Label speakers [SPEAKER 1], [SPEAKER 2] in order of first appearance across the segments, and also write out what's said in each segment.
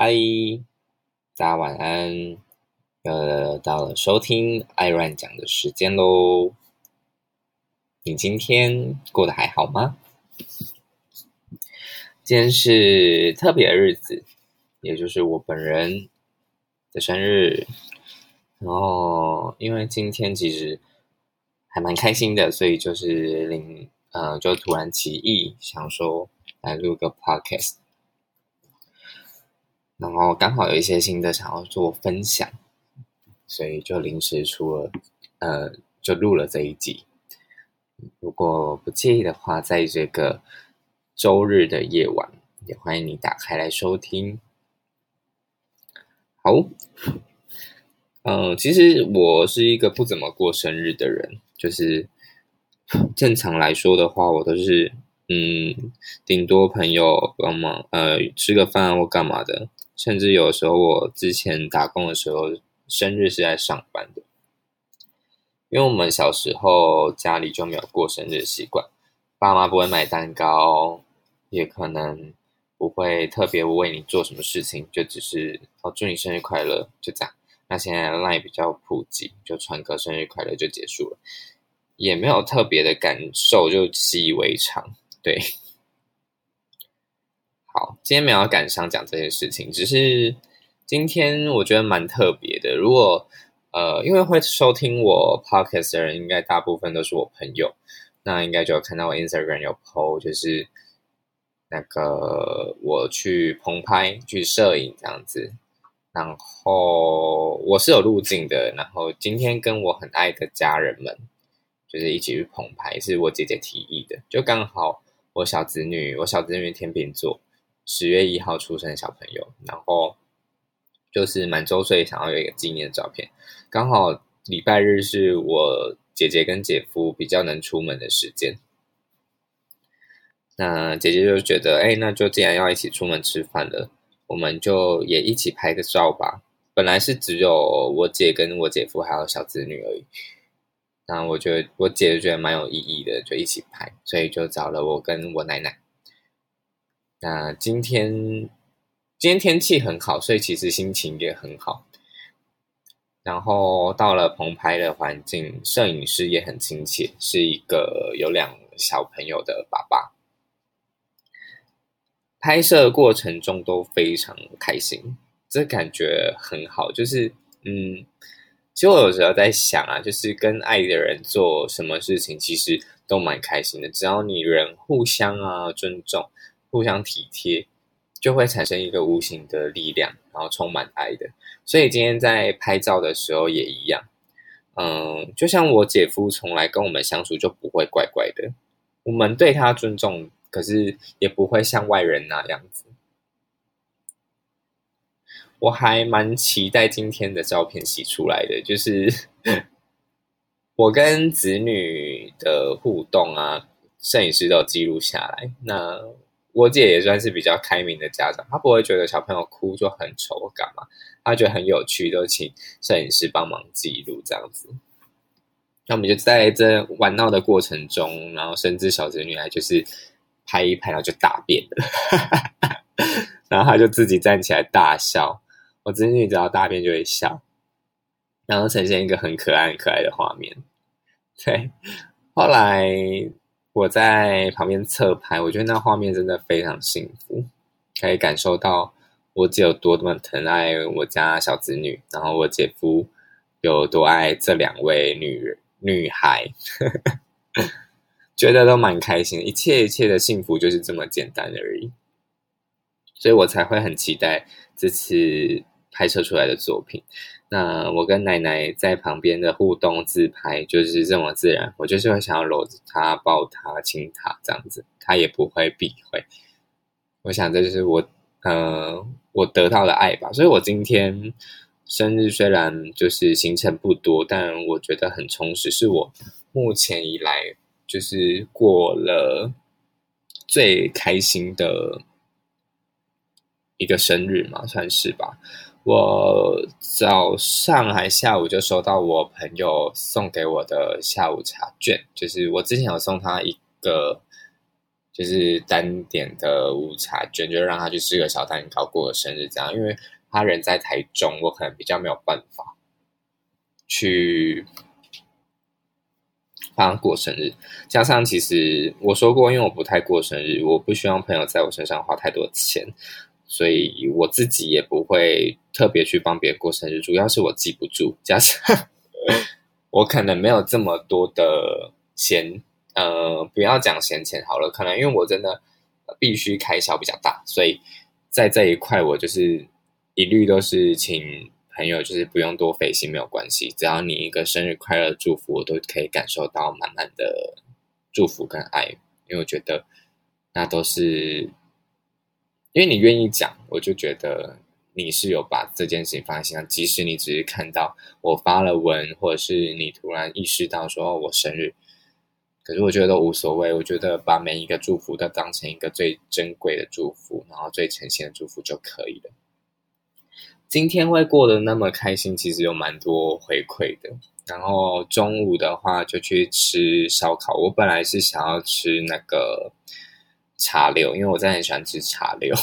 [SPEAKER 1] 嗨，大家晚安！又到了收听艾乱讲的时间喽。你今天过得还好吗？今天是特别的日子，也就是我本人的生日。然后，因为今天其实还蛮开心的，所以就是临呃，就突然起意想说来录个 podcast。然后刚好有一些新的想要做分享，所以就临时出了，呃，就录了这一集。如果不介意的话，在这个周日的夜晚，也欢迎你打开来收听。好，嗯，其实我是一个不怎么过生日的人，就是 正常来说的话，我都是嗯，顶多朋友帮忙，呃，吃个饭或干嘛的。甚至有时候，我之前打工的时候，生日是在上班的，因为我们小时候家里就没有过生日习惯，爸妈不会买蛋糕，也可能不会特别为你做什么事情，就只是哦祝你生日快乐，就这样。那现在 Line 比较普及，就传个生日快乐就结束了，也没有特别的感受，就习以为常，对。好，今天没有赶上讲这件事情，只是今天我觉得蛮特别的。如果呃，因为会收听我 podcast 的人，应该大部分都是我朋友，那应该就有看到我 Instagram 有 po，就是那个我去棚拍去摄影这样子，然后我是有路径的，然后今天跟我很爱的家人们，就是一起去棚拍，是我姐姐提议的，就刚好我小子女，我小子女天秤座。十月一号出生的小朋友，然后就是满周岁，想要有一个纪念照片。刚好礼拜日是我姐姐跟姐夫比较能出门的时间，那姐姐就觉得，哎，那就既然要一起出门吃饭了，我们就也一起拍个照吧。本来是只有我姐跟我姐夫还有小子女而已，那我觉得我姐就觉得蛮有意义的，就一起拍，所以就找了我跟我奶奶。那今天今天天气很好，所以其实心情也很好。然后到了棚拍的环境，摄影师也很亲切，是一个有两小朋友的爸爸。拍摄过程中都非常开心，这感觉很好。就是嗯，其实我有时候在想啊，就是跟爱的人做什么事情，其实都蛮开心的。只要你人互相啊尊重。互相体贴，就会产生一个无形的力量，然后充满爱的。所以今天在拍照的时候也一样，嗯，就像我姐夫从来跟我们相处就不会怪怪的，我们对他尊重，可是也不会像外人那样子。我还蛮期待今天的照片洗出来的，就是 我跟子女的互动啊，摄影师都记录下来。那我姐也算是比较开明的家长，她不会觉得小朋友哭就很丑干嘛，她觉得很有趣，都请摄影师帮忙记录这样子。那我们就在这玩闹的过程中，然后甚至小侄女还就是拍一拍，然后就大便了，然后她就自己站起来大笑。我侄女只要大便就会笑，然后呈现一个很可爱、很可爱的画面。对，后来。我在旁边侧拍，我觉得那画面真的非常幸福，可以感受到我姐有多么疼爱我家小子女，然后我姐夫有多爱这两位女女孩，觉得都蛮开心，一切一切的幸福就是这么简单而已，所以我才会很期待这次拍摄出来的作品。那我跟奶奶在旁边的互动自拍就是这么自然，我就是会想要搂着她、抱她、亲她这样子，她也不会避讳。我想这就是我呃我得到的爱吧。所以我今天生日虽然就是行程不多，但我觉得很充实，是我目前以来就是过了最开心的一个生日嘛，算是吧。我早上还下午就收到我朋友送给我的下午茶券，就是我之前有送他一个，就是单点的午茶券，就让他去吃个小蛋糕，过个生日这样。因为他人在台中，我可能比较没有办法去帮他过生日。加上其实我说过，因为我不太过生日，我不希望朋友在我身上花太多钱，所以我自己也不会特别去帮别人过生日。主要是我记不住，加上 我可能没有这么多的闲。呃，不要讲闲钱好了，可能因为我真的必须开销比较大，所以在这一块我就是一律都是请朋友，就是不用多费心，没有关系，只要你一个生日快乐祝福，我都可以感受到满满的祝福跟爱，因为我觉得那都是因为你愿意讲，我就觉得你是有把这件事情放在心上，即使你只是看到我发了文，或者是你突然意识到说我生日。可是我觉得无所谓，我觉得把每一个祝福都当成一个最珍贵的祝福，然后最诚心的祝福就可以了。今天会过得那么开心，其实有蛮多回馈的。然后中午的话就去吃烧烤，我本来是想要吃那个茶六，因为我真的很喜欢吃茶六。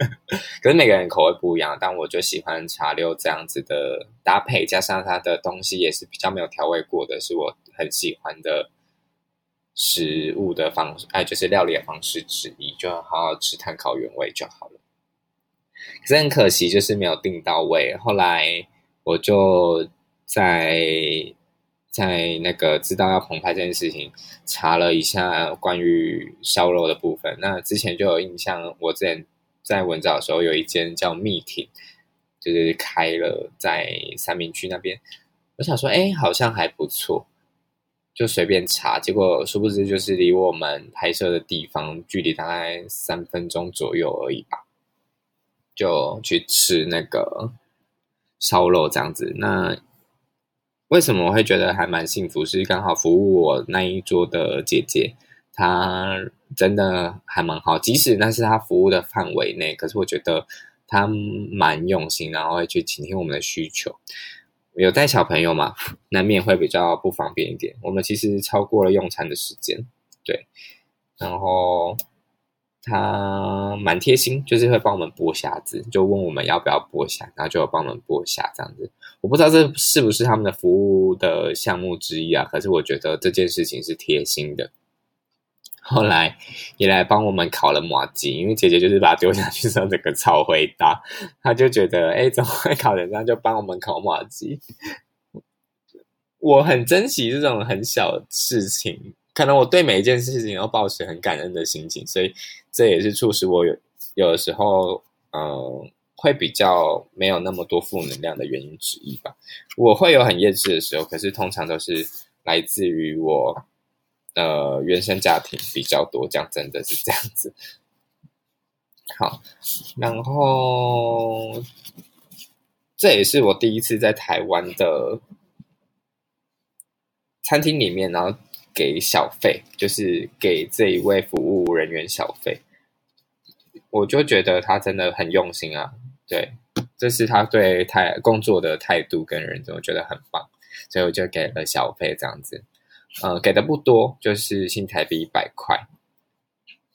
[SPEAKER 1] 可是每个人口味不一样，但我就喜欢茶六这样子的搭配，加上它的东西也是比较没有调味过的，是我很喜欢的。食物的方式，哎，就是料理的方式之一，就好好吃碳烤原味就好了。可是很可惜，就是没有订到位。后来我就在在那个知道要澎湃这件事情，查了一下关于烧肉的部分。那之前就有印象，我之前在文藻的时候，有一间叫蜜挺，就是开了在三明区那边。我想说，哎，好像还不错。就随便查，结果殊不知就是离我们拍摄的地方距离大概三分钟左右而已吧。就去吃那个烧肉这样子。那为什么我会觉得还蛮幸福？是刚好服务我那一桌的姐姐，她真的还蛮好。即使那是她服务的范围内，可是我觉得她蛮用心，然后会去倾听我们的需求。有带小朋友嘛，难免会比较不方便一点。我们其实超过了用餐的时间，对。然后他蛮贴心，就是会帮我们剥虾子，就问我们要不要剥虾，然后就帮我们剥虾这样子。我不知道这是不是他们的服务的项目之一啊？可是我觉得这件事情是贴心的。后来也来帮我们烤了麻鸡，因为姐姐就是把它丢下去之后，整个超回答，他就觉得哎，怎么会烤成这样？就帮我们烤麻鸡。我很珍惜这种很小的事情，可能我对每一件事情都保持很感恩的心情，所以这也是促使我有有的时候嗯会比较没有那么多负能量的原因之一吧。我会有很厌世的时候，可是通常都是来自于我。呃，原生家庭比较多，讲真的是这样子。好，然后这也是我第一次在台湾的餐厅里面，然后给小费，就是给这一位服务人员小费。我就觉得他真的很用心啊，对，这是他对态工作的态度跟认真，我觉得很棒，所以我就给了小费这样子。呃，给的不多，就是新台币一百块。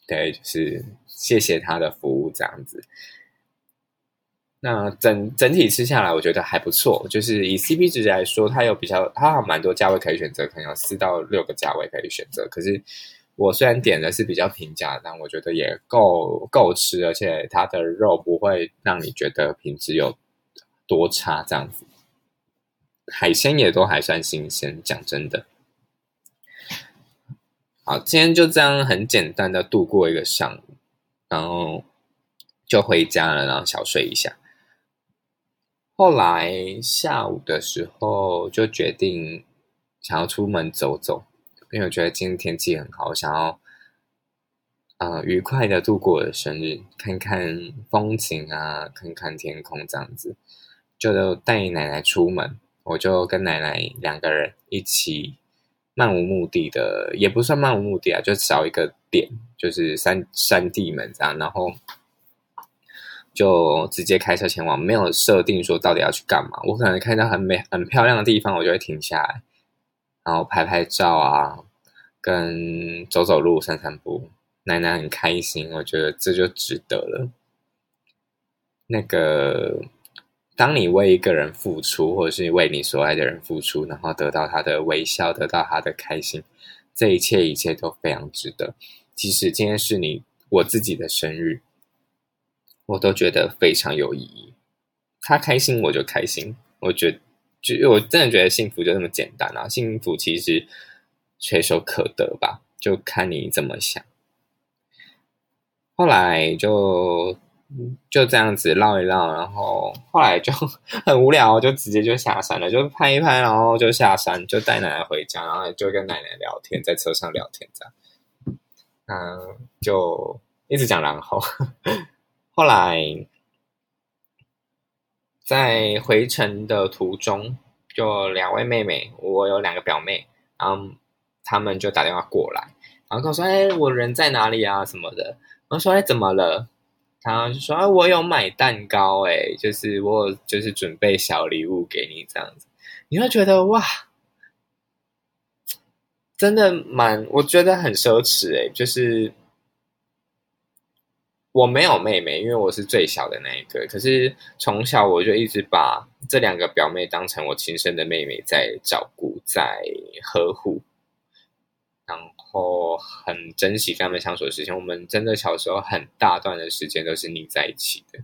[SPEAKER 1] 对，就是谢谢他的服务这样子。那整整体吃下来，我觉得还不错。就是以 CP 值来说，它有比较，它有蛮多价位可以选择，可能有四到六个价位可以选择。可是我虽然点的是比较平价，但我觉得也够够吃，而且它的肉不会让你觉得品质有多差这样子。海鲜也都还算新鲜，讲真的。好，今天就这样很简单的度过一个上午，然后就回家了，然后小睡一下。后来下午的时候就决定想要出门走走，因为我觉得今天天气很好，想要啊愉快的度过我的生日，看看风景啊，看看天空这样子，就带奶奶出门，我就跟奶奶两个人一起。漫无目的的也不算漫无目的啊，就找一个点，就是山山地门这样，然后就直接开车前往，没有设定说到底要去干嘛。我可能看到很美、很漂亮的地方，我就会停下来，然后拍拍照啊，跟走走路、散散步，奶奶很开心，我觉得这就值得了。那个，当你为一个人付出，或者是为你所爱的人付出，然后得到他的微笑，得到他的开心，这一切一切都非常值得。即使今天是你我自己的生日，我都觉得非常有意义。他开心我就开心，我觉得就我真的觉得幸福就那么简单啊！幸福其实垂手可得吧，就看你怎么想。后来就。就这样子唠一唠，然后后来就 很无聊，就直接就下山了，就拍一拍，然后就下山，就带奶奶回家，然后就跟奶奶聊天，在车上聊天这样。嗯，就一直讲，然后后来在回程的途中，就两位妹妹，我有两个表妹，然后他们就打电话过来，然后跟我说：“哎，我人在哪里啊？什么的。”我说：“哎，怎么了？”他就说：“啊，我有买蛋糕，哎，就是我就是准备小礼物给你这样子，你会觉得哇，真的蛮，我觉得很奢侈，哎，就是我没有妹妹，因为我是最小的那一个，可是从小我就一直把这两个表妹当成我亲生的妹妹在照顾，在呵护。”然后很珍惜跟他们相处的时间。我们真的小时候很大段的时间都是腻在一起的。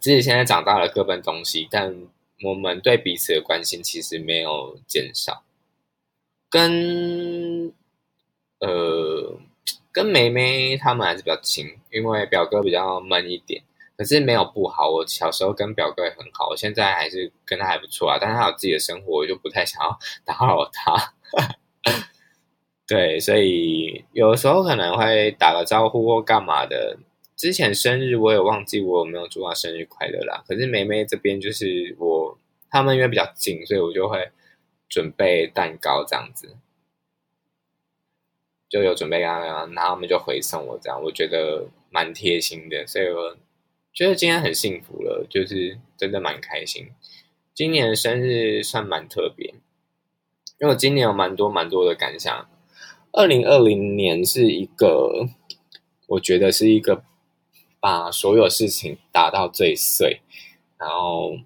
[SPEAKER 1] 自己现在长大了，各奔东西，但我们对彼此的关心其实没有减少。跟呃跟妹妹他们还是比较亲，因为表哥比较闷一点。可是没有不好，我小时候跟表哥也很好，我现在还是跟他还不错啊。但是他有自己的生活，我就不太想要 打扰他。对，所以有时候可能会打个招呼或干嘛的。之前生日我也忘记我有没有祝他生日快乐啦。可是梅梅这边就是我他们因为比较近，所以我就会准备蛋糕这样子，就有准备啊，然后他们就回送我这样，我觉得蛮贴心的，所以我觉得今天很幸福了，就是真的蛮开心。今年生日算蛮特别，因为我今年有蛮多蛮多的感想。二零二零年是一个，我觉得是一个把所有事情打到最碎，然后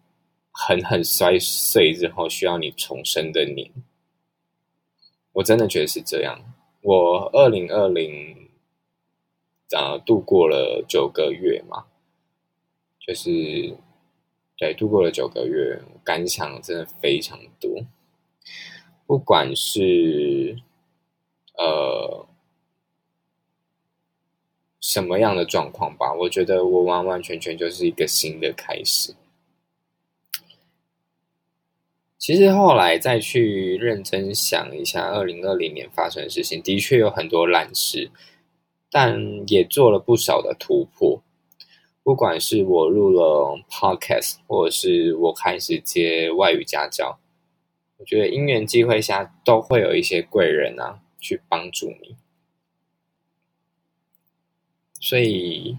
[SPEAKER 1] 狠狠摔碎之后需要你重生的年。我真的觉得是这样。我二零二零啊度过了九个月嘛，就是对度过了九个月，感想真的非常多，不管是。呃，什么样的状况吧？我觉得我完完全全就是一个新的开始。其实后来再去认真想一下，二零二零年发生的事情，的确有很多烂事，但也做了不少的突破。不管是我入了 Podcast，或者是我开始接外语家教，我觉得因缘机会下都会有一些贵人啊。去帮助你，所以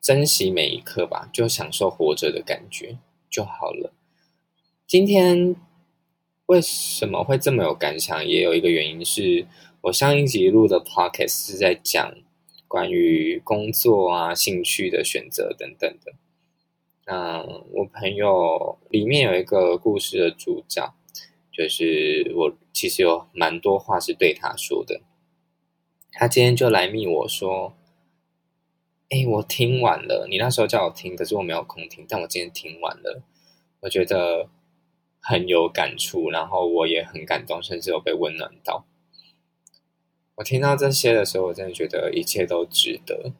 [SPEAKER 1] 珍惜每一刻吧，就享受活着的感觉就好了。今天为什么会这么有感想？也有一个原因是我上一集录的 podcast 是在讲关于工作啊、兴趣的选择等等的。那我朋友里面有一个故事的主角。就是我其实有蛮多话是对他说的，他今天就来密我说：“哎，我听完了，你那时候叫我听，可是我没有空听，但我今天听完了，我觉得很有感触，然后我也很感动，甚至有被温暖到。我听到这些的时候，我真的觉得一切都值得，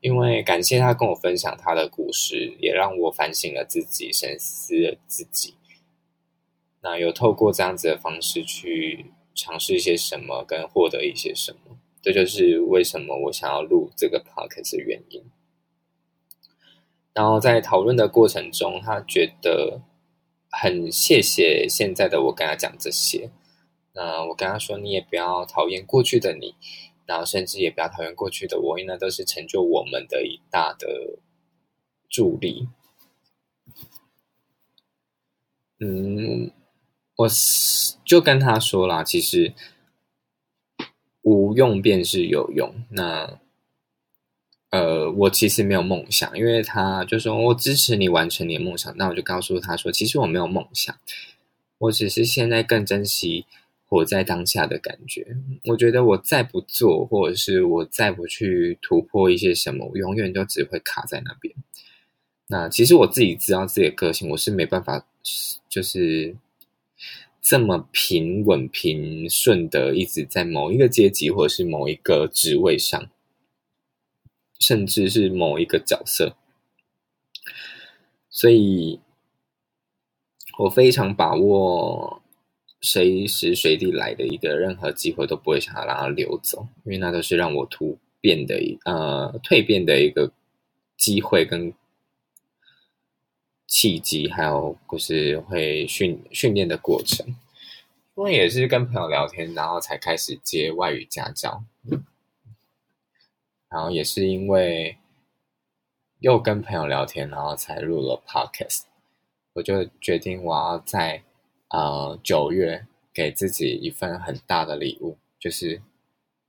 [SPEAKER 1] 因为感谢他跟我分享他的故事，也让我反省了自己，深思了自己。”那有透过这样子的方式去尝试一些什么，跟获得一些什么，这就是为什么我想要录这个 podcast 的原因。然后在讨论的过程中，他觉得很谢谢现在的我跟他讲这些。那我跟他说，你也不要讨厌过去的你，然后甚至也不要讨厌过去的我，因为那都是成就我们的一大的助力。嗯。我就跟他说啦，其实无用便是有用。那呃，我其实没有梦想，因为他就说我支持你完成你的梦想。那我就告诉他说，其实我没有梦想，我只是现在更珍惜活在当下的感觉。我觉得我再不做，或者是我再不去突破一些什么，我永远都只会卡在那边。那其实我自己知道自己的个性，我是没办法，就是这么平稳平顺的一直在某一个阶级或者是某一个职位上，甚至是某一个角色，所以我非常把握随时随地来的一个任何机会，都不会想要让它流走，因为那都是让我突变的一呃蜕变的一个机会跟。契机，还有就是会训训练的过程，因为也是跟朋友聊天，然后才开始接外语家教，然后也是因为又跟朋友聊天，然后才录了 podcast。我就决定我要在呃九月给自己一份很大的礼物，就是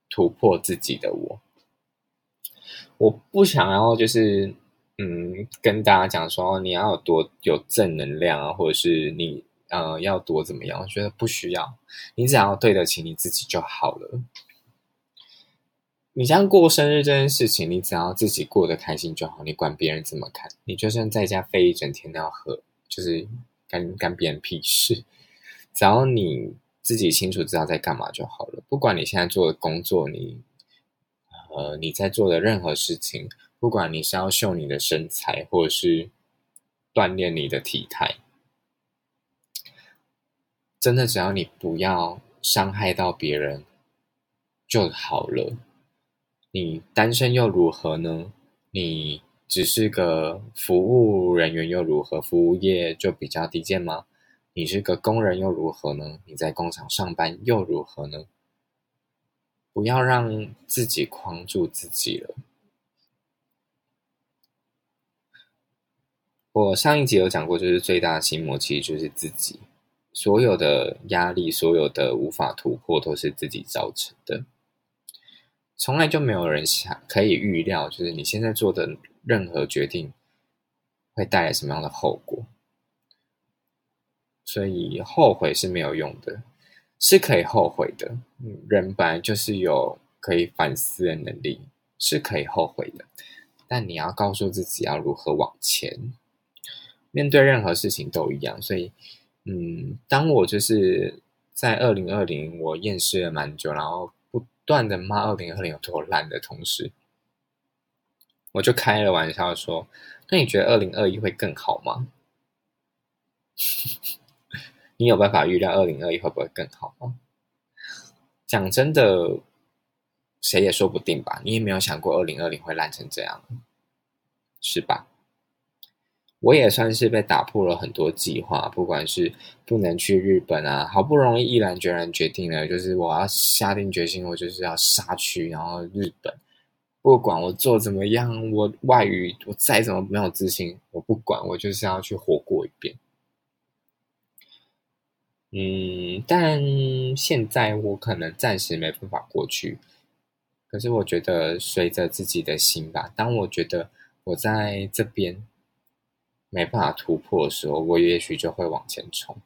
[SPEAKER 1] 突破自己的我。我不想要就是。嗯，跟大家讲说你要有多有正能量啊，或者是你呃要多怎么样？我觉得不需要，你只要对得起你自己就好了。你像过生日这件事情，你只要自己过得开心就好，你管别人怎么看？你就算在家飞一整天都要喝，就是干干别人屁事。只要你自己清楚知道在干嘛就好了。不管你现在做的工作，你呃你在做的任何事情。不管你是要秀你的身材，或者是锻炼你的体态，真的只要你不要伤害到别人就好了。你单身又如何呢？你只是个服务人员又如何？服务业就比较低贱吗？你是个工人又如何呢？你在工厂上班又如何呢？不要让自己框住自己了。我上一集有讲过，就是最大的心魔其实就是自己，所有的压力，所有的无法突破，都是自己造成的。从来就没有人想可以预料，就是你现在做的任何决定会带来什么样的后果。所以后悔是没有用的，是可以后悔的。人本来就是有可以反思的能力，是可以后悔的。但你要告诉自己要如何往前。面对任何事情都一样，所以，嗯，当我就是在二零二零，我厌世了蛮久，然后不断的骂二零二零有多烂的同时，我就开了玩笑说：“那你觉得二零二一会更好吗？你有办法预料二零二一会不会更好吗？”讲真的，谁也说不定吧。你也没有想过二零二零会烂成这样，是吧？我也算是被打破了很多计划，不管是不能去日本啊，好不容易毅然决然决定了，就是我要下定决心，我就是要杀去，然后日本，不管我做怎么样，我外语我再怎么没有自信，我不管，我就是要去活过一遍。嗯，但现在我可能暂时没办法过去，可是我觉得随着自己的心吧，当我觉得我在这边。没办法突破的时候，我也许就会往前冲。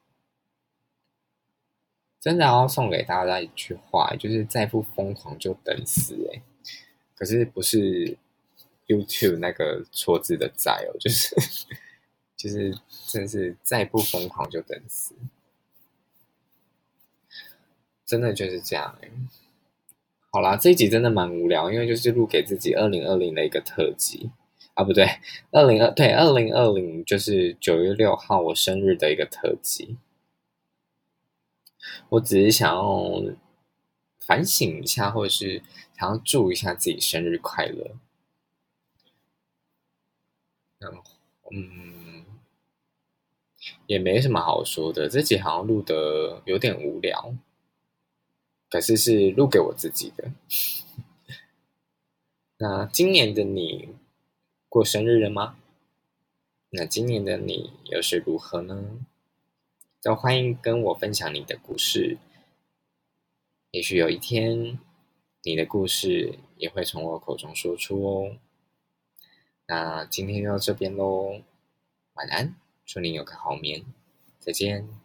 [SPEAKER 1] 真的要送给大家一句话，就是再不疯狂就等死。哎，可是不是 YouTube 那个错字的在哦，就是就是真是再不疯狂就等死。真的就是这样哎。好啦，这一集真的蛮无聊，因为就是录给自己二零二零的一个特辑。啊，不对，二零二对二零二零就是九月六号我生日的一个特辑。我只是想要反省一下，或者是想要祝一下自己生日快乐。嗯，也没什么好说的，这集好像录的有点无聊，可是是录给我自己的。那今年的你？过生日了吗？那今年的你又是如何呢？都欢迎跟我分享你的故事。也许有一天，你的故事也会从我口中说出哦。那今天就到这边喽，晚安，祝你有个好眠，再见。